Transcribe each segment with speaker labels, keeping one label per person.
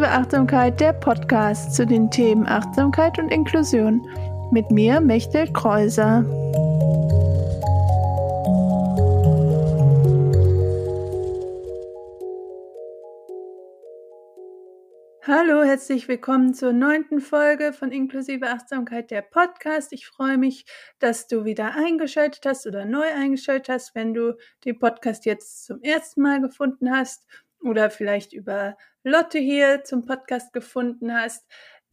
Speaker 1: Inklusive Achtsamkeit, der Podcast zu den Themen Achtsamkeit und Inklusion. Mit mir, Mechtel Kreuser. Hallo, herzlich willkommen zur neunten Folge von Inklusive Achtsamkeit, der Podcast. Ich freue mich, dass du wieder eingeschaltet hast oder neu eingeschaltet hast, wenn du den Podcast jetzt zum ersten Mal gefunden hast oder vielleicht über Lotte hier zum Podcast gefunden hast.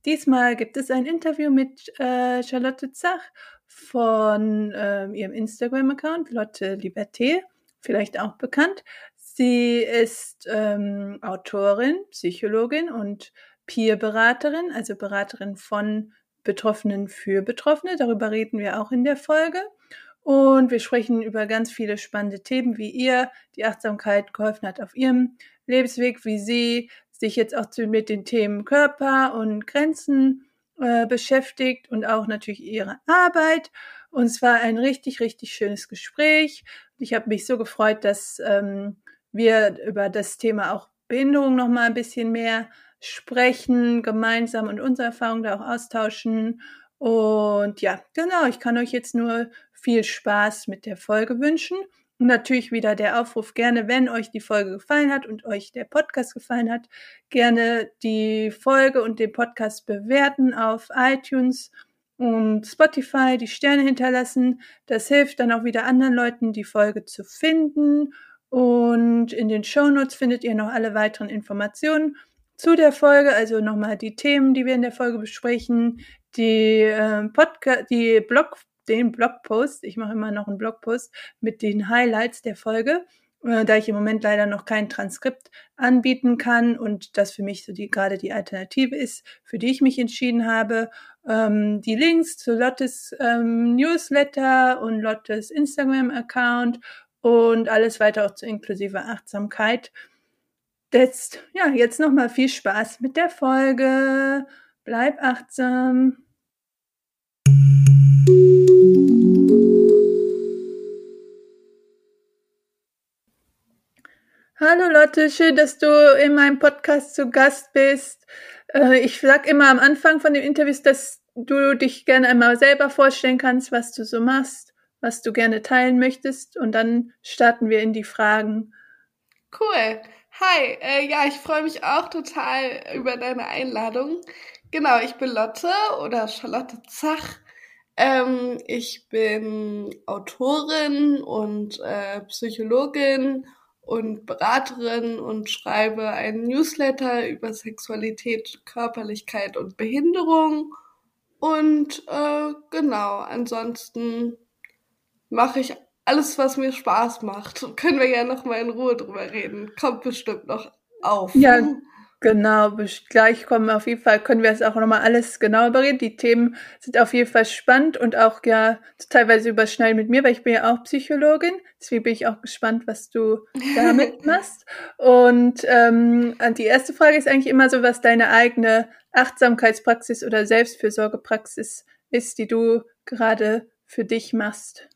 Speaker 1: Diesmal gibt es ein Interview mit äh, Charlotte Zach von äh, ihrem Instagram-Account, Lotte Liberté, vielleicht auch bekannt. Sie ist ähm, Autorin, Psychologin und Peer-Beraterin, also Beraterin von Betroffenen für Betroffene. Darüber reden wir auch in der Folge. Und wir sprechen über ganz viele spannende Themen, wie ihr die Achtsamkeit geholfen hat auf ihrem Lebensweg, wie sie sich jetzt auch mit den Themen Körper und Grenzen äh, beschäftigt und auch natürlich ihre Arbeit. Und es war ein richtig, richtig schönes Gespräch. Ich habe mich so gefreut, dass ähm, wir über das Thema auch Behinderung noch mal ein bisschen mehr sprechen, gemeinsam und unsere Erfahrungen da auch austauschen. Und ja, genau, ich kann euch jetzt nur viel Spaß mit der Folge wünschen. Und natürlich wieder der Aufruf gerne, wenn euch die Folge gefallen hat und euch der Podcast gefallen hat, gerne die Folge und den Podcast bewerten auf iTunes und Spotify, die Sterne hinterlassen. Das hilft dann auch wieder anderen Leuten, die Folge zu finden. Und in den Show Notes findet ihr noch alle weiteren Informationen zu der Folge, also nochmal die Themen, die wir in der Folge besprechen, die äh, Podcast, die Blog den Blogpost. Ich mache immer noch einen Blogpost mit den Highlights der Folge, äh, da ich im Moment leider noch kein Transkript anbieten kann und das für mich so die gerade die Alternative ist, für die ich mich entschieden habe. Ähm, die Links zu Lottes ähm, Newsletter und Lottes Instagram-Account und alles weiter auch zu inklusive Achtsamkeit. Jetzt, ja, jetzt nochmal viel Spaß mit der Folge. Bleib achtsam. Hallo Lotte, schön, dass du in meinem Podcast zu Gast bist. Äh, ich sag immer am Anfang von dem Interview, dass du dich gerne einmal selber vorstellen kannst, was du so machst, was du gerne teilen möchtest und dann starten wir in die Fragen.
Speaker 2: Cool. Hi, äh, ja, ich freue mich auch total über deine Einladung. Genau, ich bin Lotte oder Charlotte Zach. Ähm, ich bin Autorin und äh, Psychologin und Beraterin und schreibe einen Newsletter über Sexualität, Körperlichkeit und Behinderung. Und äh, genau, ansonsten mache ich alles, was mir Spaß macht. Können wir ja noch mal in Ruhe drüber reden. Kommt bestimmt noch auf.
Speaker 1: Ja, Genau, gleich kommen auf jeden Fall, können wir es auch nochmal alles genauer bereden. Die Themen sind auf jeden Fall spannend und auch ja teilweise überschneiden mit mir, weil ich bin ja auch Psychologin. Deswegen bin ich auch gespannt, was du damit machst. Und ähm, die erste Frage ist eigentlich immer so, was deine eigene Achtsamkeitspraxis oder Selbstfürsorgepraxis ist, die du gerade für dich machst.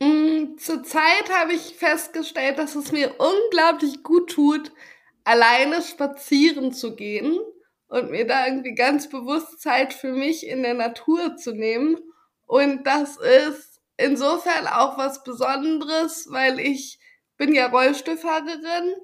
Speaker 2: Mm, Zurzeit habe ich festgestellt, dass es mir unglaublich gut tut, alleine spazieren zu gehen und mir da irgendwie ganz bewusst Zeit für mich in der Natur zu nehmen. Und das ist insofern auch was Besonderes, weil ich bin ja Rollstuhlfahrerin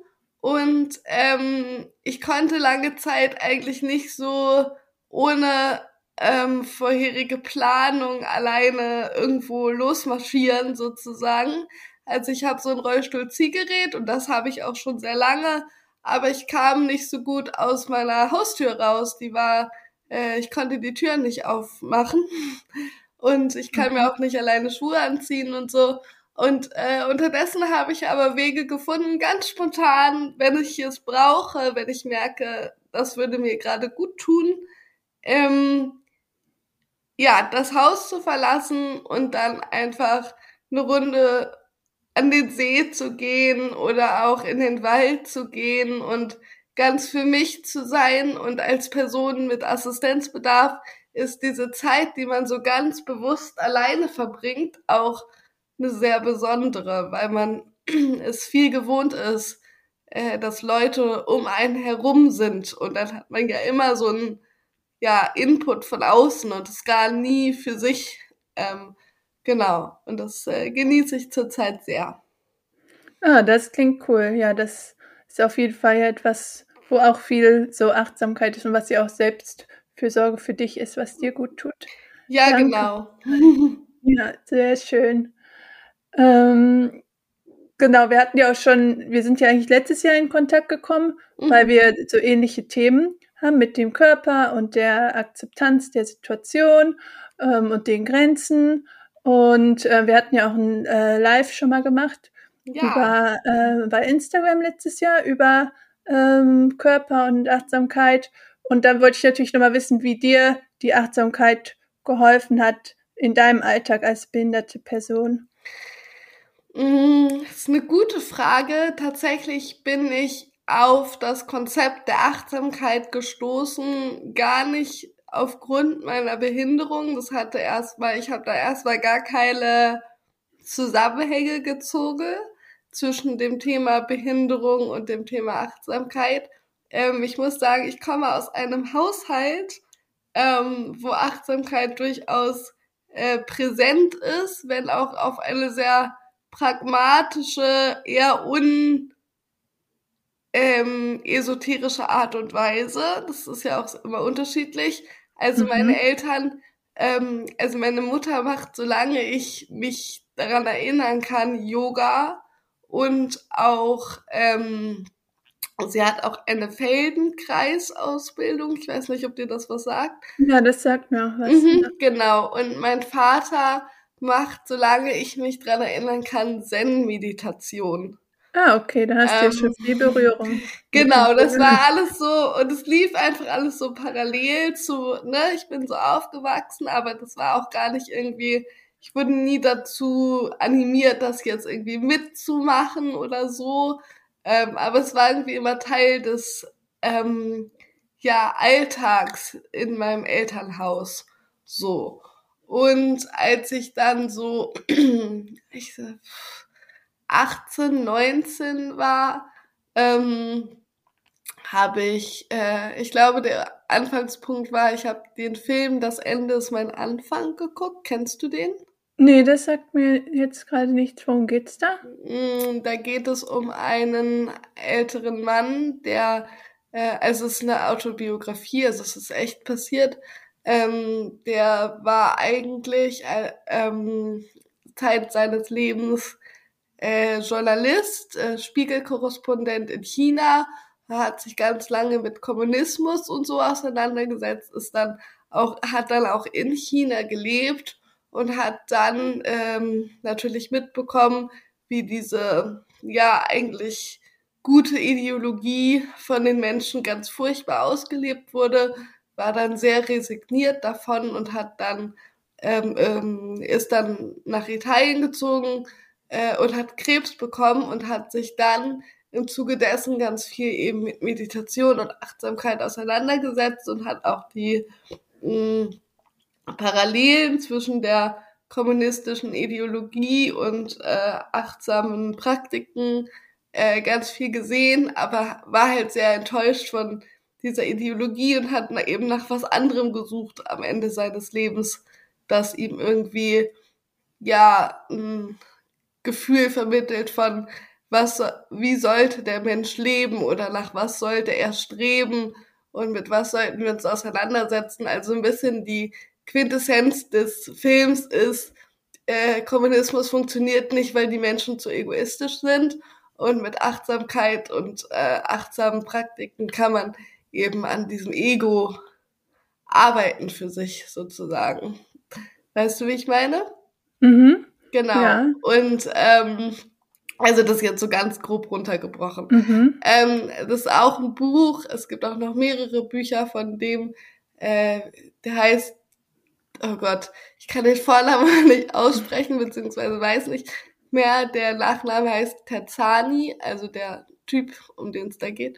Speaker 2: und ähm, ich konnte lange Zeit eigentlich nicht so ohne ähm, vorherige Planung alleine irgendwo losmarschieren sozusagen. Also ich habe so ein Rollstuhl-Ziehgerät und das habe ich auch schon sehr lange aber ich kam nicht so gut aus meiner Haustür raus. Die war, äh, ich konnte die Tür nicht aufmachen und ich kann mir mhm. auch nicht alleine Schuhe anziehen und so. Und äh, unterdessen habe ich aber Wege gefunden, ganz spontan, wenn ich es brauche, wenn ich merke, das würde mir gerade gut tun, ähm, ja, das Haus zu verlassen und dann einfach eine Runde an den See zu gehen oder auch in den Wald zu gehen und ganz für mich zu sein und als Person mit Assistenzbedarf ist diese Zeit, die man so ganz bewusst alleine verbringt, auch eine sehr besondere, weil man es viel gewohnt ist, äh, dass Leute um einen herum sind. Und dann hat man ja immer so ein ja, Input von außen und es gar nie für sich. Ähm, genau. Und das äh, genieße ich zurzeit sehr.
Speaker 1: Ah, das klingt cool. Ja, das ist auf jeden Fall etwas, wo auch viel so Achtsamkeit ist und was ja auch Selbstfürsorge für dich ist, was dir gut tut.
Speaker 2: Ja, Danke. genau.
Speaker 1: ja, sehr schön. Ähm, genau, wir hatten ja auch schon, wir sind ja eigentlich letztes Jahr in Kontakt gekommen, mhm. weil wir so ähnliche Themen haben mit dem Körper und der Akzeptanz der Situation ähm, und den Grenzen. Und äh, wir hatten ja auch ein äh, Live schon mal gemacht ja. über, äh, bei Instagram letztes Jahr über ähm, Körper und Achtsamkeit. Und da wollte ich natürlich nochmal wissen, wie dir die Achtsamkeit geholfen hat in deinem Alltag als behinderte Person.
Speaker 2: Mm, das ist eine gute Frage. Tatsächlich bin ich auf das Konzept der Achtsamkeit gestoßen, gar nicht aufgrund meiner Behinderung. Das hatte erstmal, ich habe da erstmal gar keine Zusammenhänge gezogen zwischen dem Thema Behinderung und dem Thema Achtsamkeit. Ähm, ich muss sagen, ich komme aus einem Haushalt, ähm, wo Achtsamkeit durchaus äh, präsent ist, wenn auch auf eine sehr pragmatische, eher un ähm, esoterische Art und Weise. Das ist ja auch immer unterschiedlich. Also mhm. meine Eltern, ähm, also meine Mutter macht, solange ich mich daran erinnern kann, Yoga und auch ähm, sie hat auch eine Feldenkreisausbildung. Ich weiß nicht, ob dir das was sagt.
Speaker 1: Ja, das sagt mir auch was.
Speaker 2: Mhm, genau. Und mein Vater macht, solange ich mich daran erinnern kann, Zen-Meditation.
Speaker 1: Ah, okay, da hast du ähm, ja schon viel Berührung.
Speaker 2: Genau, das war alles so und es lief einfach alles so parallel zu, ne, ich bin so aufgewachsen, aber das war auch gar nicht irgendwie, ich wurde nie dazu animiert, das jetzt irgendwie mitzumachen oder so, ähm, aber es war irgendwie immer Teil des, ähm, ja, Alltags in meinem Elternhaus, so. Und als ich dann so, ich 18, 19 war, ähm, habe ich, äh, ich glaube, der Anfangspunkt war, ich habe den Film Das Ende ist mein Anfang geguckt. Kennst du den?
Speaker 1: Nee, das sagt mir jetzt gerade nichts. Worum geht's da?
Speaker 2: Mm, da geht es um einen älteren Mann, der, äh, also es ist eine Autobiografie, also es ist echt passiert. Ähm, der war eigentlich äh, ähm, Zeit seines Lebens äh, Journalist, äh, Spiegelkorrespondent in China, hat sich ganz lange mit Kommunismus und so auseinandergesetzt, ist dann auch, hat dann auch in China gelebt und hat dann ähm, natürlich mitbekommen, wie diese ja eigentlich gute Ideologie von den Menschen ganz furchtbar ausgelebt wurde, war dann sehr resigniert davon und hat dann ähm, ähm, ist dann nach Italien gezogen, äh, und hat Krebs bekommen und hat sich dann im Zuge dessen ganz viel eben mit Meditation und Achtsamkeit auseinandergesetzt und hat auch die mh, mm, Parallelen zwischen der kommunistischen Ideologie und äh, achtsamen Praktiken äh, ganz viel gesehen, aber war halt sehr enttäuscht von dieser Ideologie und hat eben nach was anderem gesucht am Ende seines Lebens, das ihm irgendwie ja mh, Gefühl vermittelt von, was, wie sollte der Mensch leben oder nach was sollte er streben und mit was sollten wir uns auseinandersetzen. Also ein bisschen die Quintessenz des Films ist, äh, Kommunismus funktioniert nicht, weil die Menschen zu egoistisch sind und mit Achtsamkeit und äh, achtsamen Praktiken kann man eben an diesem Ego arbeiten für sich sozusagen. Weißt du, wie ich meine?
Speaker 1: Mhm.
Speaker 2: Genau. Ja. Und ähm, also das jetzt so ganz grob runtergebrochen. Mhm. Ähm, das ist auch ein Buch. Es gibt auch noch mehrere Bücher von dem, äh, der heißt, oh Gott, ich kann den Vornamen nicht aussprechen, beziehungsweise weiß nicht mehr. Der Nachname heißt Terzani, also der Typ, um den es da geht.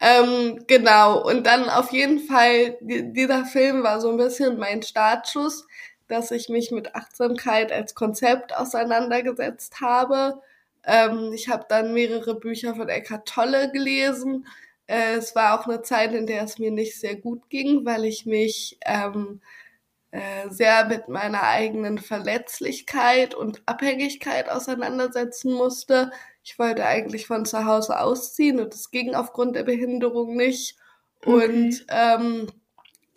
Speaker 2: Ähm, genau, und dann auf jeden Fall, die, dieser Film war so ein bisschen mein Startschuss dass ich mich mit Achtsamkeit als Konzept auseinandergesetzt habe. Ähm, ich habe dann mehrere Bücher von Eckhart Tolle gelesen. Äh, es war auch eine Zeit, in der es mir nicht sehr gut ging, weil ich mich ähm, äh, sehr mit meiner eigenen Verletzlichkeit und Abhängigkeit auseinandersetzen musste. Ich wollte eigentlich von zu Hause ausziehen und es ging aufgrund der Behinderung nicht. Okay. Und ähm,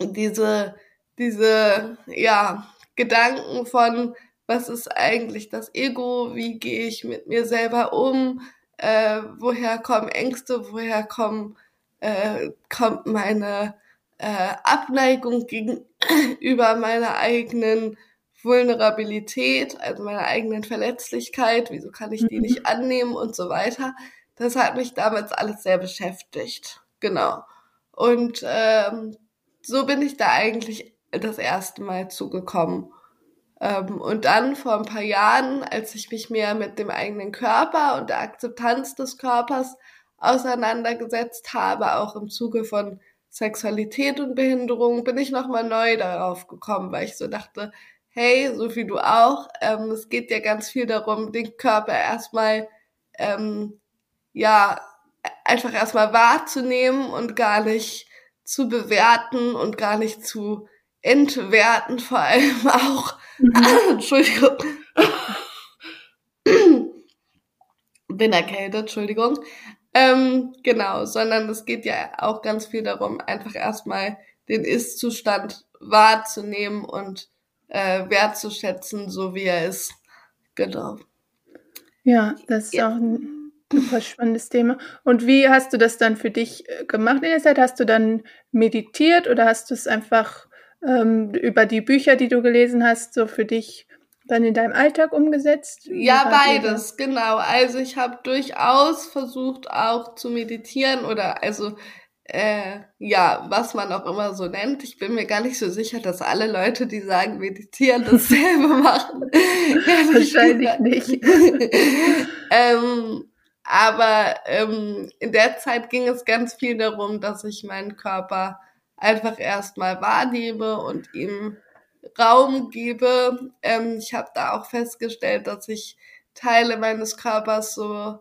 Speaker 2: diese, diese, ja, Gedanken von, was ist eigentlich das Ego, wie gehe ich mit mir selber um, äh, woher kommen Ängste, woher kommen, äh, kommt meine äh, Abneigung gegenüber meiner eigenen Vulnerabilität, also meiner eigenen Verletzlichkeit, wieso kann ich die mhm. nicht annehmen und so weiter. Das hat mich damals alles sehr beschäftigt. Genau. Und ähm, so bin ich da eigentlich das erste Mal zugekommen. Ähm, und dann vor ein paar Jahren, als ich mich mehr mit dem eigenen Körper und der Akzeptanz des Körpers auseinandergesetzt habe, auch im Zuge von Sexualität und Behinderung, bin ich nochmal neu darauf gekommen, weil ich so dachte, hey, so wie du auch, ähm, es geht ja ganz viel darum, den Körper erstmal, ähm, ja, einfach erstmal wahrzunehmen und gar nicht zu bewerten und gar nicht zu entwerten, vor allem auch. Mhm. Entschuldigung. Bin erkältet, Entschuldigung. Ähm, genau, sondern es geht ja auch ganz viel darum, einfach erstmal den Ist-Zustand wahrzunehmen und äh, wertzuschätzen, so wie er ist. Genau.
Speaker 1: Ja, das ist ja. auch ein super spannendes Thema. Und wie hast du das dann für dich äh, gemacht in der Zeit? Hast du dann meditiert oder hast du es einfach ähm, über die Bücher, die du gelesen hast, so für dich dann in deinem Alltag umgesetzt?
Speaker 2: Ja, beides, genau. Also ich habe durchaus versucht auch zu meditieren oder also äh, ja, was man auch immer so nennt. Ich bin mir gar nicht so sicher, dass alle Leute, die sagen, meditieren, dasselbe machen.
Speaker 1: Wahrscheinlich nicht.
Speaker 2: ähm, aber ähm, in der Zeit ging es ganz viel darum, dass ich meinen Körper einfach erstmal wahrnehme und ihm Raum gebe. Ähm, ich habe da auch festgestellt, dass ich Teile meines Körpers so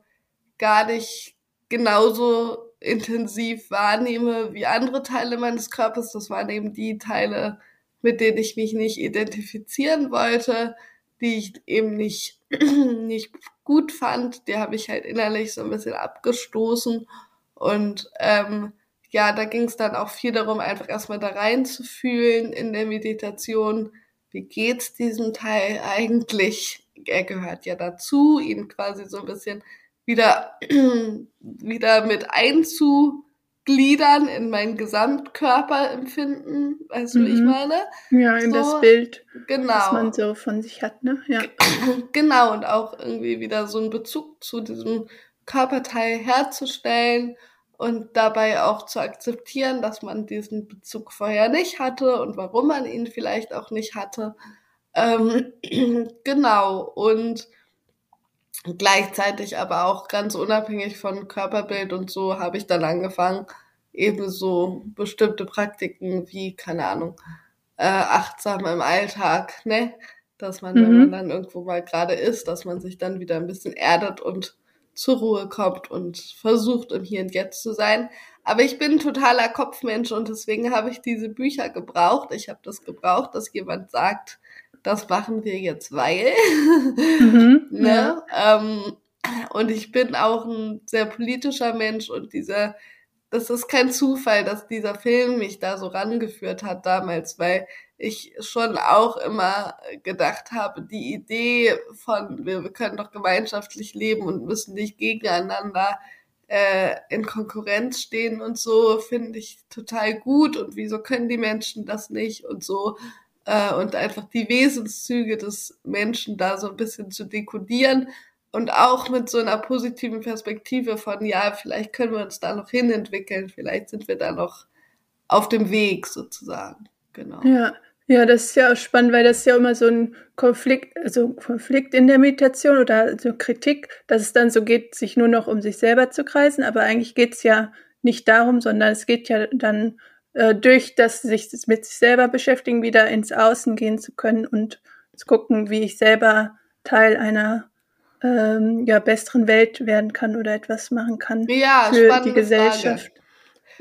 Speaker 2: gar nicht genauso intensiv wahrnehme wie andere Teile meines Körpers. Das waren eben die Teile, mit denen ich mich nicht identifizieren wollte, die ich eben nicht, nicht gut fand. Die habe ich halt innerlich so ein bisschen abgestoßen. Und ähm, ja, da ging es dann auch viel darum, einfach erstmal da reinzufühlen in der Meditation. Wie geht's diesem Teil eigentlich? Er gehört ja dazu, ihn quasi so ein bisschen wieder, wieder mit einzugliedern in mein Gesamtkörperempfinden. Weißt du, mhm. wie ich mhm. meine?
Speaker 1: Ja, in so, das Bild, genau. was man so von sich hat, ne? Ja.
Speaker 2: Genau, und auch irgendwie wieder so einen Bezug zu diesem Körperteil herzustellen und dabei auch zu akzeptieren, dass man diesen Bezug vorher nicht hatte und warum man ihn vielleicht auch nicht hatte. Ähm, genau, und gleichzeitig aber auch ganz unabhängig von Körperbild und so habe ich dann angefangen, eben so bestimmte Praktiken wie, keine Ahnung, äh, achtsam im Alltag, ne? Dass man, mhm. wenn man dann irgendwo mal gerade ist, dass man sich dann wieder ein bisschen erdet und zur Ruhe kommt und versucht, im Hier und Jetzt zu sein. Aber ich bin ein totaler Kopfmensch und deswegen habe ich diese Bücher gebraucht. Ich habe das gebraucht, dass jemand sagt, das machen wir jetzt, weil. Mhm, ne? Ja. Ähm, und ich bin auch ein sehr politischer Mensch und dieser, das ist kein Zufall, dass dieser Film mich da so rangeführt hat damals, weil ich schon auch immer gedacht habe, die Idee von, wir, können doch gemeinschaftlich leben und müssen nicht gegeneinander äh, in Konkurrenz stehen und so, finde ich total gut und wieso können die Menschen das nicht und so. Äh, und einfach die Wesenszüge des Menschen da so ein bisschen zu dekodieren und auch mit so einer positiven Perspektive von, ja, vielleicht können wir uns da noch hinentwickeln, vielleicht sind wir da noch auf dem Weg sozusagen. Genau.
Speaker 1: Ja, ja, das ist ja auch spannend, weil das ist ja immer so ein Konflikt, also Konflikt in der Meditation oder so Kritik, dass es dann so geht, sich nur noch um sich selber zu kreisen, aber eigentlich geht es ja nicht darum, sondern es geht ja dann äh, durch das sich mit sich selber beschäftigen, wieder ins Außen gehen zu können und zu gucken, wie ich selber Teil einer ähm, ja, besseren Welt werden kann oder etwas machen kann
Speaker 2: Ja,
Speaker 1: für die Gesellschaft.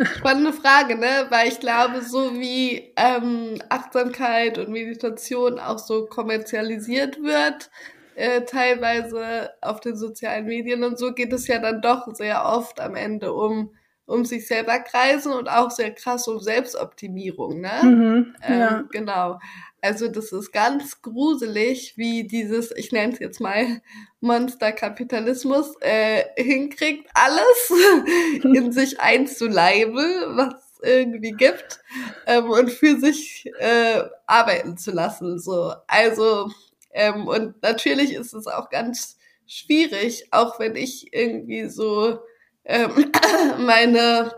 Speaker 2: Spannende Frage, ne? Weil ich glaube, so wie ähm, Achtsamkeit und Meditation auch so kommerzialisiert wird, äh, teilweise auf den sozialen Medien und so, geht es ja dann doch sehr oft am Ende um, um sich selber kreisen und auch sehr krass um Selbstoptimierung, ne?
Speaker 1: Mhm,
Speaker 2: Ähm,
Speaker 1: ja.
Speaker 2: Genau. Also das ist ganz gruselig, wie dieses, ich nenne es jetzt mal Monsterkapitalismus, äh, hinkriegt, alles in sich einzuleiben, was es irgendwie gibt, ähm, und für sich äh, arbeiten zu lassen. So. Also, ähm, und natürlich ist es auch ganz schwierig, auch wenn ich irgendwie so ähm, meine,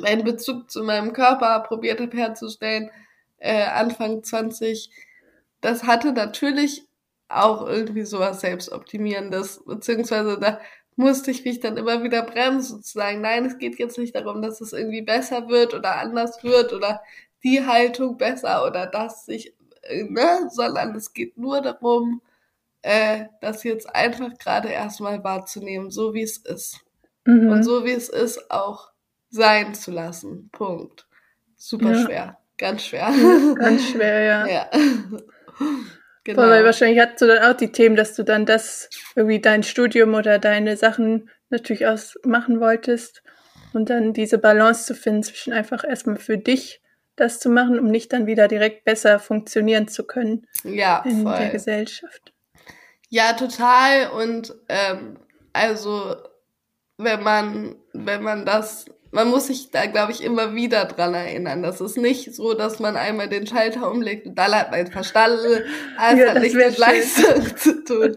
Speaker 2: meinen Bezug zu meinem Körper probiert habe herzustellen, äh, Anfang 20, das hatte natürlich auch irgendwie sowas Selbstoptimierendes, beziehungsweise da musste ich mich dann immer wieder bremsen, zu sagen, nein, es geht jetzt nicht darum, dass es irgendwie besser wird oder anders wird oder die Haltung besser oder das sich, äh, ne, sondern es geht nur darum, äh, das jetzt einfach gerade erstmal wahrzunehmen, so wie es ist.
Speaker 1: Mhm.
Speaker 2: Und so wie es ist, auch sein zu lassen. Punkt. Super
Speaker 1: Ja.
Speaker 2: schwer. Ganz schwer.
Speaker 1: Ganz schwer, ja.
Speaker 2: ja. genau.
Speaker 1: Weil wahrscheinlich hast du dann auch die Themen, dass du dann das irgendwie dein Studium oder deine Sachen natürlich auch machen wolltest und dann diese Balance zu finden zwischen einfach erstmal für dich das zu machen, um nicht dann wieder direkt besser funktionieren zu können
Speaker 2: ja,
Speaker 1: in der
Speaker 2: voll.
Speaker 1: Gesellschaft.
Speaker 2: Ja, total. Und ähm, also wenn man, wenn man das, man muss sich da, glaube ich, immer wieder dran erinnern. Das ist nicht so, dass man einmal den Schalter umlegt und dann hat man verstanden, alles
Speaker 1: Ja,
Speaker 2: hat nichts mit. Leistung zu tun.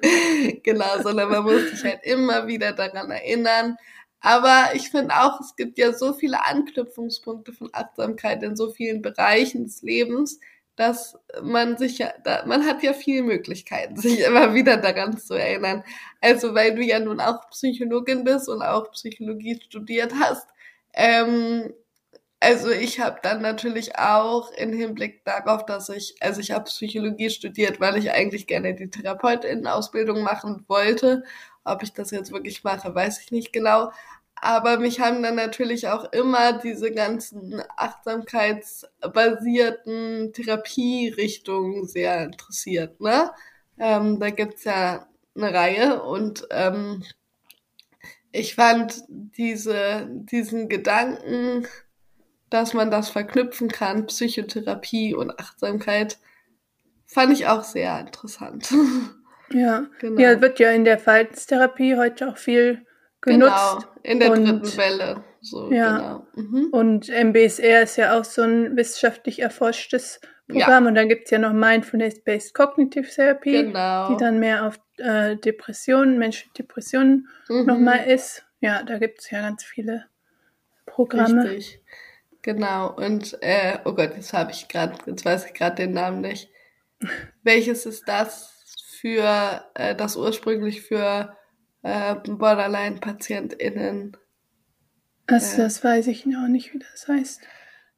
Speaker 2: genau, sondern man muss sich halt immer wieder daran erinnern. Aber ich finde auch, es gibt ja so viele Anknüpfungspunkte von Achtsamkeit in so vielen Bereichen des Lebens, dass man sich ja, da, man hat ja viele Möglichkeiten, sich immer wieder daran zu erinnern. Also weil du ja nun auch Psychologin bist und auch Psychologie studiert hast. Ähm, also ich habe dann natürlich auch im Hinblick darauf, dass ich, also ich habe Psychologie studiert, weil ich eigentlich gerne die Therapeutinnenausbildung machen wollte. Ob ich das jetzt wirklich mache, weiß ich nicht genau. Aber mich haben dann natürlich auch immer diese ganzen achtsamkeitsbasierten Therapierichtungen sehr interessiert. Ne? Ähm, da gibt's ja eine Reihe und ähm, ich fand diese, diesen Gedanken, dass man das verknüpfen kann, Psychotherapie und Achtsamkeit, fand ich auch sehr interessant.
Speaker 1: Ja.
Speaker 2: Genau.
Speaker 1: ja, wird ja in der Verhaltenstherapie heute auch viel genutzt.
Speaker 2: Genau, in der
Speaker 1: und-
Speaker 2: dritten Welle. So,
Speaker 1: Ja.
Speaker 2: genau. Mhm.
Speaker 1: Und MBSR ist ja auch so ein wissenschaftlich erforschtes Programm. Und dann gibt's ja noch Mindfulness-Based Cognitive Therapy,
Speaker 2: Genau.
Speaker 1: die dann mehr auf äh, Depressionen, Menschen mit Depressionen
Speaker 2: Mhm.
Speaker 1: nochmal ist. Ja, da gibt's ja ganz viele Programme.
Speaker 2: Richtig. Genau. Und äh, oh Gott, jetzt habe ich gerade, jetzt weiß ich gerade den Namen nicht. Welches ist das für äh, das ursprünglich für äh, Borderline-PatientInnen?
Speaker 1: Also,
Speaker 2: Ja.
Speaker 1: das weiß ich noch nicht, wie das heißt.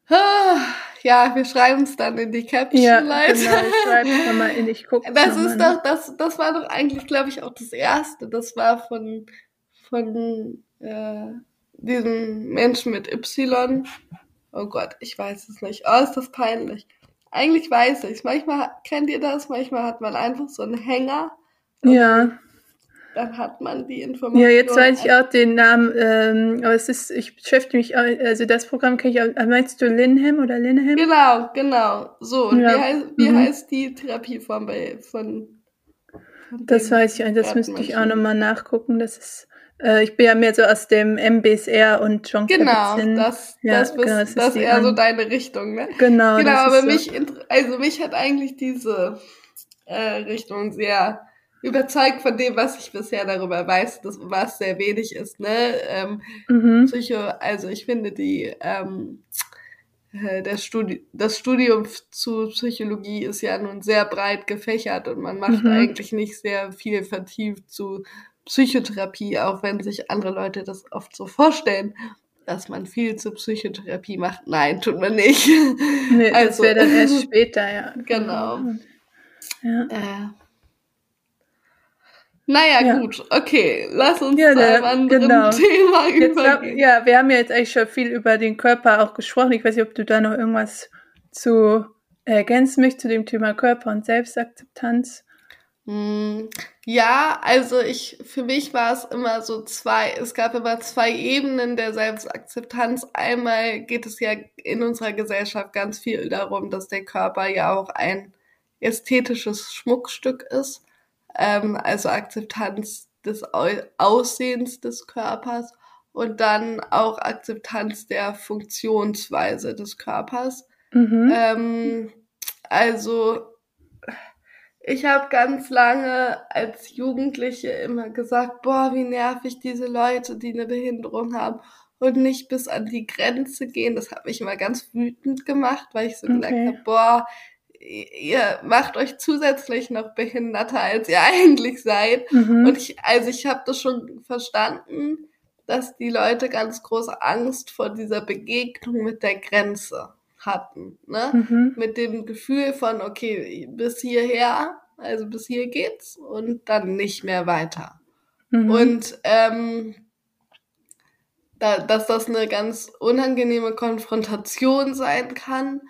Speaker 2: Ah, Ja, wir schreiben es dann in die Caption,
Speaker 1: Ja,
Speaker 2: Leute.
Speaker 1: genau, ich schreibe nochmal in, ich gucke
Speaker 2: Das ist doch, das, das war doch eigentlich, glaube ich, auch das erste. Das war von, von äh, diesem Menschen mit Y. Oh Gott, ich weiß es nicht. Oh, ist das peinlich. Eigentlich weiß ich Manchmal kennt ihr das, manchmal hat man einfach so einen Hänger.
Speaker 1: Ja,
Speaker 2: Dann hat man die Information.
Speaker 1: ja, jetzt weiß ich auch den Namen, ähm, aber es ist, ich beschäftige mich, auch, also das Programm kenne ich auch, äh, meinst du Linham oder Linham?
Speaker 2: Genau, genau. So, und
Speaker 1: Ja.
Speaker 2: wie, heißt, wie
Speaker 1: Mhm.
Speaker 2: heißt die Therapieform bei, von, von
Speaker 1: Das weiß ich, das müsste ich auch nochmal nachgucken. Das ist, äh, ich bin ja mehr so aus dem MBSR und John
Speaker 2: Genau,
Speaker 1: Kabat-Zinn.
Speaker 2: das,
Speaker 1: Ja,
Speaker 2: das, bist,
Speaker 1: genau, das ist
Speaker 2: das ist eher so deine Richtung, ne?
Speaker 1: Genau,
Speaker 2: Genau,
Speaker 1: das
Speaker 2: aber
Speaker 1: so.
Speaker 2: mich, also mich hat eigentlich diese äh, Richtung sehr überzeugt von dem, was ich bisher darüber weiß, dass was sehr wenig ist, ne? Ähm,
Speaker 1: Mhm.
Speaker 2: Psycho, also ich finde die ähm, äh, der Studi das Studium zu Psychologie ist ja nun sehr breit gefächert und man macht
Speaker 1: Mhm.
Speaker 2: eigentlich nicht sehr viel vertieft zu Psychotherapie, auch wenn sich andere Leute das oft so vorstellen, dass man viel zur Psychotherapie macht. Nein, tut man nicht.
Speaker 1: Nee, das
Speaker 2: Also-
Speaker 1: wäre dann erst später, ja.
Speaker 2: Genau.
Speaker 1: Ja.
Speaker 2: Äh, Naja, ja. gut, okay, lass uns ja, zu einem anderen genau. Thema übergehen.
Speaker 1: ja, wir haben ja jetzt eigentlich schon viel über den Körper auch gesprochen. Ich weiß nicht, ob du da noch irgendwas zu ergänzen möchtest zu dem Thema Körper und Selbstakzeptanz.
Speaker 2: Hm, ja, also ich, für mich war es immer so zwei, es gab immer zwei Ebenen der Selbstakzeptanz. Einmal geht es ja in unserer Gesellschaft ganz viel darum, dass der Körper ja auch ein ästhetisches Schmuckstück ist. Ähm, also Akzeptanz des Aussehens des Körpers und dann auch Akzeptanz der Funktionsweise des Körpers. Mhm. Ähm, also ich habe ganz lange als Jugendliche immer gesagt, boah, wie nervig diese Leute, die eine Behinderung haben und nicht bis an die Grenze gehen. Das hat mich immer ganz wütend gemacht, weil ich so okay. gedacht habe, boah, ihr macht euch zusätzlich noch behinderter, als ihr eigentlich seid. Mhm. Und ich, also ich habe das schon verstanden, dass die Leute ganz große Angst vor dieser Begegnung mit der Grenze hatten. Ne? Mhm. Mit dem Gefühl von, okay, bis hierher, also bis hier geht's und dann nicht mehr weiter. Mhm. Und ähm, da, dass das eine ganz unangenehme Konfrontation sein kann.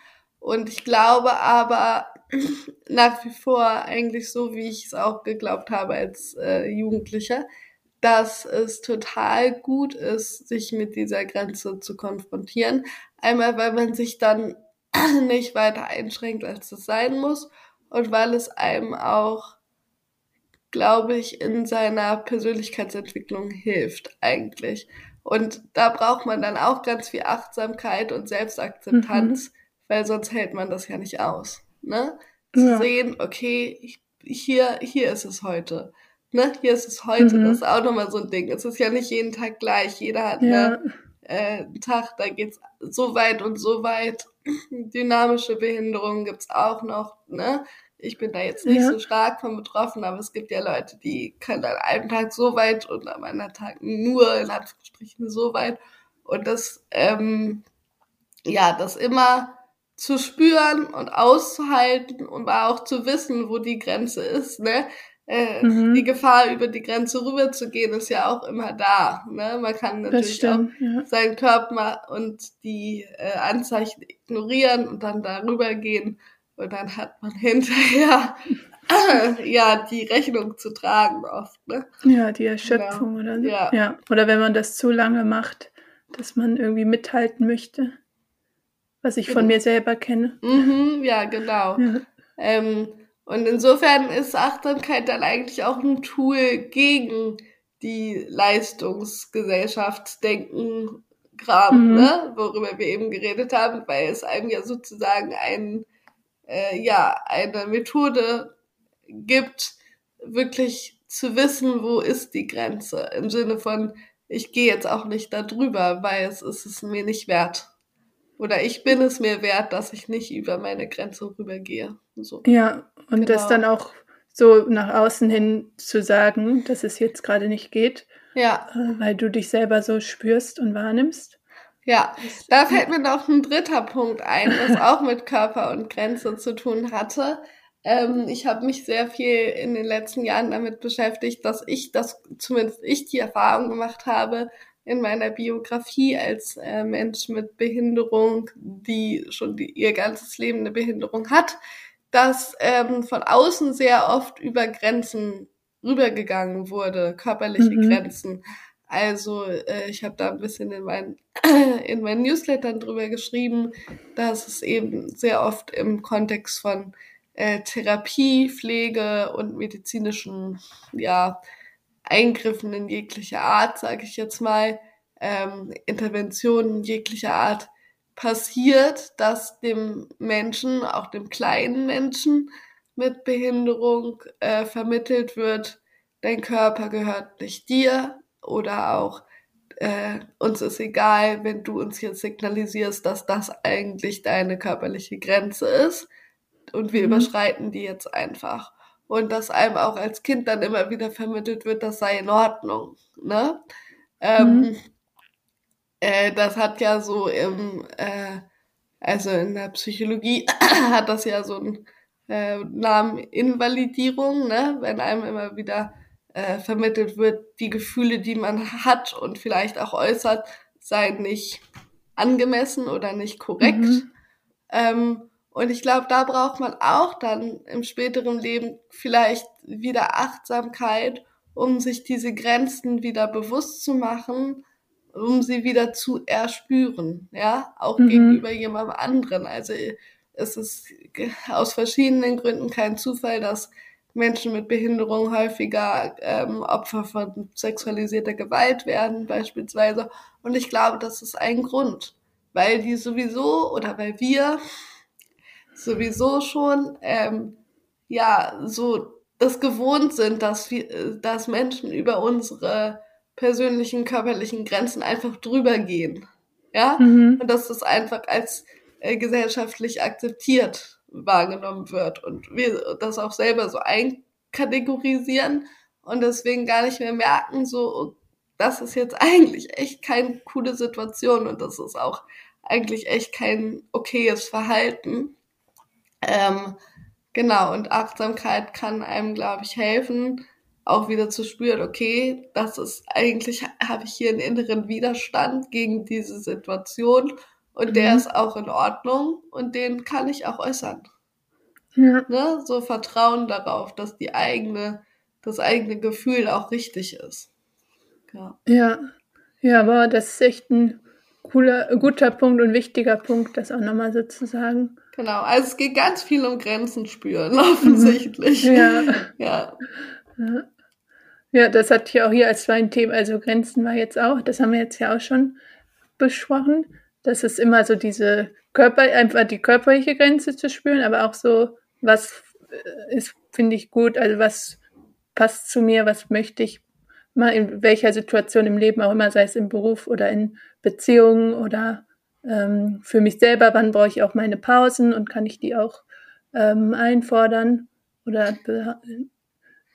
Speaker 2: Und ich glaube aber nach wie vor eigentlich so, wie ich es auch geglaubt habe als äh, Jugendlicher, dass es total gut ist, sich mit dieser Grenze zu konfrontieren. Einmal, weil man sich dann nicht weiter einschränkt, als es sein muss. Und weil es einem auch, glaube ich, in seiner Persönlichkeitsentwicklung hilft eigentlich. Und da braucht man dann auch ganz viel Achtsamkeit und Selbstakzeptanz, mhm. Weil sonst hält man das ja nicht aus. Ne? Zu ja. sehen, okay, hier, hier ist es heute ne, hier ist es heute, mhm. das ist auch nochmal so ein Ding. Es ist ja nicht jeden Tag gleich. Jeder hat ja. ne, äh, einen Tag, da geht's so weit und so weit. Dynamische Behinderungen gibt's auch noch, ne? Ich bin da jetzt nicht ja. so stark von betroffen, aber es gibt ja Leute, die können an einem Tag so weit und am anderen Tag nur in Anführungsstrichen so weit. Und das, ähm, ja, das immer zu spüren und auszuhalten und auch zu wissen, wo die Grenze ist, ne? Äh, mhm. Die Gefahr, über die Grenze rüber zu gehen, ist ja auch immer da. Ne? Man kann natürlich stimmt, auch ja. seinen Körper und die äh, Anzeichen ignorieren und dann darüber gehen. Und dann hat man hinterher ja die Rechnung zu tragen oft. Ne?
Speaker 1: Ja, die Erschöpfung genau. oder so. Ja. ja. Oder wenn man das zu lange macht, dass man irgendwie mithalten möchte. Was ich genau. von mir selber kenne.
Speaker 2: Mhm, ja, genau. Ja. Ähm, und insofern ist Achtsamkeit dann eigentlich auch ein Tool gegen die Leistungsgesellschaftsdenken Kram, mhm. ne, worüber wir eben geredet haben, weil es einem ja sozusagen ein, äh, ja, eine Methode gibt, wirklich zu wissen, wo ist die Grenze. Im Sinne von, ich gehe jetzt auch nicht da drüber, weil es ist es mir nicht wert. Oder ich bin es mir wert, dass ich nicht über meine Grenze rübergehe. So.
Speaker 1: Ja, und genau. das dann auch so nach außen hin zu sagen, dass es jetzt gerade nicht geht. Ja. Äh, weil du dich selber so spürst und wahrnimmst.
Speaker 2: Ja, da fällt mir noch ein dritter Punkt ein, was auch mit Körper und Grenze zu tun hatte. Ähm, ich habe mich sehr viel in den letzten Jahren damit beschäftigt, dass ich das, zumindest ich die Erfahrung gemacht habe, in meiner Biografie als äh, Mensch mit Behinderung, die schon die, ihr ganzes Leben eine Behinderung hat, dass ähm, von außen sehr oft über Grenzen rübergegangen wurde, körperliche mhm. Grenzen. Also äh, ich habe da ein bisschen in meinen in meinen Newslettern drüber geschrieben, dass es eben sehr oft im Kontext von äh, Therapie, Pflege und medizinischen ja, Eingriffen in jeglicher Art, sage ich jetzt mal, ähm, Interventionen jeglicher Art passiert, dass dem Menschen, auch dem kleinen Menschen mit Behinderung äh, vermittelt wird, dein Körper gehört nicht dir oder auch äh, uns ist egal, wenn du uns jetzt signalisierst, dass das eigentlich deine körperliche Grenze ist und wir mhm. überschreiten die jetzt einfach. Und dass einem auch als Kind dann immer wieder vermittelt wird, das sei in Ordnung. Ne? Ähm, mhm. Äh, das hat ja so im, äh, also in der Psychologie hat das ja so einen äh, Namen Invalidierung, ne? wenn einem immer wieder äh, vermittelt wird, die Gefühle, die man hat und vielleicht auch äußert, seien nicht angemessen oder nicht korrekt. Mhm. Ähm, und ich glaube, da braucht man auch dann im späteren Leben vielleicht wieder Achtsamkeit, um sich diese Grenzen wieder bewusst zu machen, um sie wieder zu erspüren, ja, auch mhm. gegenüber jemandem anderen. Also es ist aus verschiedenen Gründen kein Zufall, dass Menschen mit Behinderung häufiger ähm, Opfer von sexualisierter Gewalt werden, beispielsweise. Und ich glaube, das ist ein Grund, weil die sowieso oder weil wir sowieso schon ähm, ja so das gewohnt sind, dass wir, dass Menschen über unsere persönlichen körperlichen Grenzen einfach drüber gehen, ja, mhm. und dass das einfach als äh, gesellschaftlich akzeptiert wahrgenommen wird und wir das auch selber so einkategorisieren und deswegen gar nicht mehr merken, so, das ist jetzt eigentlich echt keine coole Situation und das ist auch eigentlich echt kein okayes Verhalten. Ähm, genau, und Achtsamkeit kann einem, glaube ich, helfen, auch wieder zu spüren, okay, das ist eigentlich, habe ich hier einen inneren Widerstand gegen diese Situation und mhm. der ist auch in Ordnung und den kann ich auch äußern. Ja. Ne? So Vertrauen darauf, dass die eigene, das eigene Gefühl auch richtig ist.
Speaker 1: Ja. Ja, ja aber das ist echt ein cooler, guter Punkt und wichtiger Punkt, das auch nochmal so zu sagen.
Speaker 2: Genau, also es geht ganz viel um Grenzen spüren, offensichtlich.
Speaker 1: Ja. ja. ja. Ja, das hat hier auch hier als zwei Thema, also Grenzen war jetzt auch, das haben wir jetzt ja auch schon besprochen. Das ist immer so diese Körper, einfach die körperliche Grenze zu spüren, aber auch so, was äh, ist, finde ich gut, also was passt zu mir, was möchte ich mal in welcher Situation im Leben auch immer, sei es im Beruf oder in Beziehungen oder ähm, für mich selber, wann brauche ich auch meine Pausen und kann ich die auch ähm, einfordern oder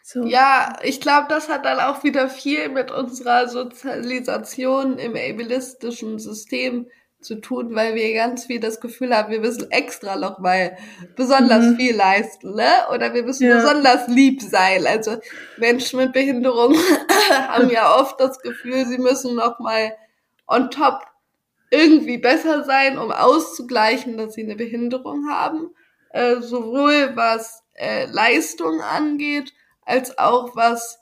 Speaker 2: so. Ja, ich glaube, das hat dann auch wieder viel mit unserer Sozialisation im ableistischen System zu tun, weil wir ganz viel das Gefühl haben, wir müssen extra noch mal besonders mhm. viel leisten, ne? Oder wir müssen ja. besonders lieb sein. Also Menschen mit Behinderung haben ja oft das Gefühl, sie müssen noch mal on top irgendwie besser sein, um auszugleichen, dass sie eine Behinderung haben. Äh, sowohl was äh, Leistung angeht, als auch was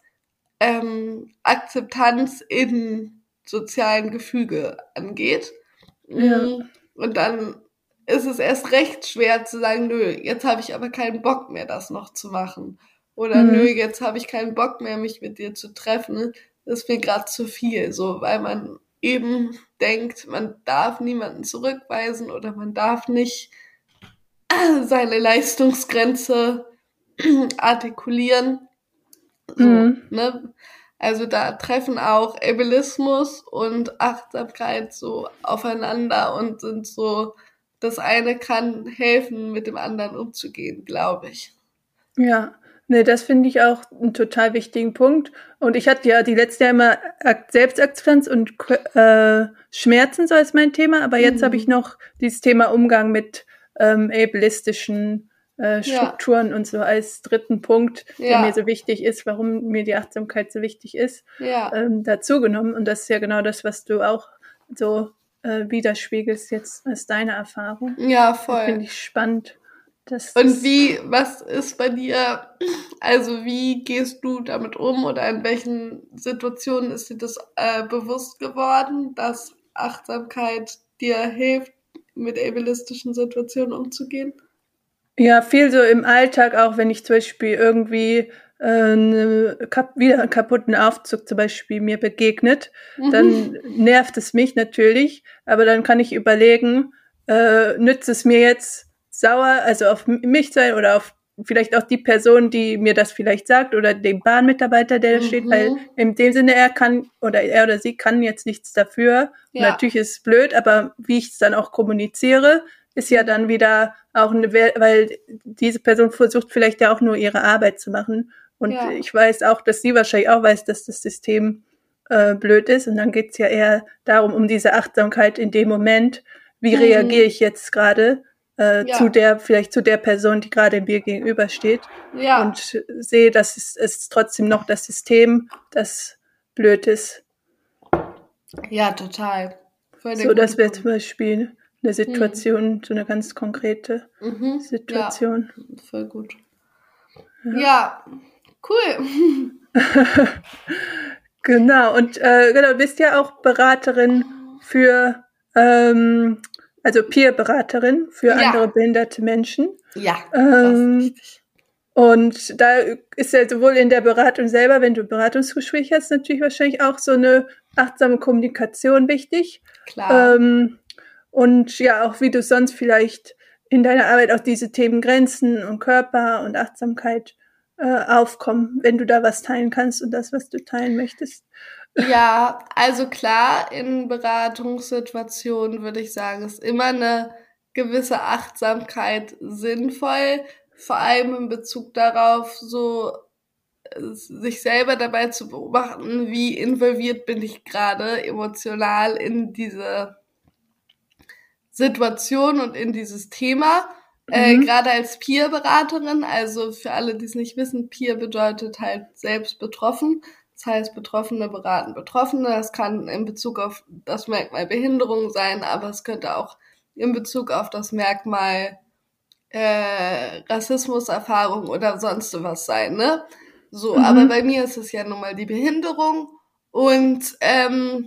Speaker 2: ähm, Akzeptanz in sozialen Gefüge angeht. Ja. Mm, und dann ist es erst recht schwer zu sagen, nö, jetzt habe ich aber keinen Bock mehr, das noch zu machen. Oder mhm. nö, jetzt habe ich keinen Bock mehr, mich mit dir zu treffen. Das ist mir gerade zu viel, so, weil man eben denkt, man darf niemanden zurückweisen oder man darf nicht seine Leistungsgrenze artikulieren. So, mhm. ne? Also da treffen auch Ableismus und Achtsamkeit so aufeinander und sind so, das eine kann helfen, mit dem anderen umzugehen, glaube ich.
Speaker 1: Ja, Ne, das finde ich auch einen total wichtigen Punkt. Und ich hatte ja die letzte Jahr immer Selbstakzeptanz und äh, Schmerzen so als mein Thema, aber jetzt mhm. habe ich noch dieses Thema Umgang mit ähm, ableistischen äh, Strukturen ja. und so als dritten Punkt, ja. der mir so wichtig ist, warum mir die Achtsamkeit so wichtig ist, ja. ähm, dazu genommen. Und das ist ja genau das, was du auch so äh, widerspiegelst jetzt als deine Erfahrung.
Speaker 2: Ja, voll.
Speaker 1: Finde ich spannend.
Speaker 2: Das, und wie, was ist bei dir, also wie gehst du damit um oder in welchen Situationen ist dir das äh, bewusst geworden, dass Achtsamkeit dir hilft, mit ableistischen Situationen umzugehen?
Speaker 1: Ja, viel so im Alltag, auch wenn ich zum Beispiel irgendwie äh, eine, wieder einen kaputten Aufzug zum Beispiel mir begegnet, mhm. dann nervt es mich natürlich, aber dann kann ich überlegen, äh, nützt es mir jetzt sauer, also auf mich sein oder auf vielleicht auch die Person, die mir das vielleicht sagt oder den Bahnmitarbeiter, der da mhm. steht, weil in dem Sinne er kann oder er oder sie kann jetzt nichts dafür. Ja. Natürlich ist es blöd, aber wie ich es dann auch kommuniziere, ist ja dann wieder auch eine, weil diese Person versucht vielleicht ja auch nur ihre Arbeit zu machen. Und ja. ich weiß auch, dass sie wahrscheinlich auch weiß, dass das System äh, blöd ist. Und dann geht's ja eher darum, um diese Achtsamkeit in dem Moment, wie mhm. reagiere ich jetzt gerade äh,
Speaker 2: Ja.
Speaker 1: zu der, vielleicht zu der Person, die gerade mir gegenübersteht
Speaker 2: Ja,
Speaker 1: und sehe, dass es, es trotzdem noch das System, das blöd ist.
Speaker 2: ja, total.
Speaker 1: So, das
Speaker 2: gute
Speaker 1: wäre
Speaker 2: Punkt.
Speaker 1: zum Beispiel eine Situation, so eine ganz konkrete
Speaker 2: Mhm.
Speaker 1: Situation.
Speaker 2: Ja, voll gut. Ja, cool.
Speaker 1: Genau, und äh, genau, du bist ja auch Beraterin für, ähm, also Peer-Beraterin für
Speaker 2: Ja.
Speaker 1: andere behinderte Menschen.
Speaker 2: Ja,
Speaker 1: Ähm, und da ist ja sowohl in der Beratung selber, wenn du ein Beratungsgespräch hast, natürlich wahrscheinlich auch so eine achtsame Kommunikation wichtig.
Speaker 2: Klar.
Speaker 1: Ähm, und ja, auch wie du sonst vielleicht in deiner Arbeit auch diese Themen Grenzen und Körper und Achtsamkeit äh, aufkommen, wenn du da was teilen kannst und das, was du teilen möchtest.
Speaker 2: Ja, also klar, in Beratungssituationen würde ich sagen, ist immer eine gewisse Achtsamkeit sinnvoll, vor allem in Bezug darauf, so äh, sich selber dabei zu beobachten, wie involviert bin ich gerade emotional in diese Situation und in dieses Thema. Äh,
Speaker 1: Mhm.
Speaker 2: gerade als Peer-Beraterin, also für alle, die es nicht wissen, Peer bedeutet halt selbst betroffen. Das heißt, Betroffene beraten Betroffene. Das kann in Bezug auf das Merkmal Behinderung sein, aber es könnte auch in Bezug auf das Merkmal äh, Rassismuserfahrung oder sonst was sein, ne? So,
Speaker 1: Mhm.
Speaker 2: aber bei mir ist es ja nun mal die Behinderung und ähm,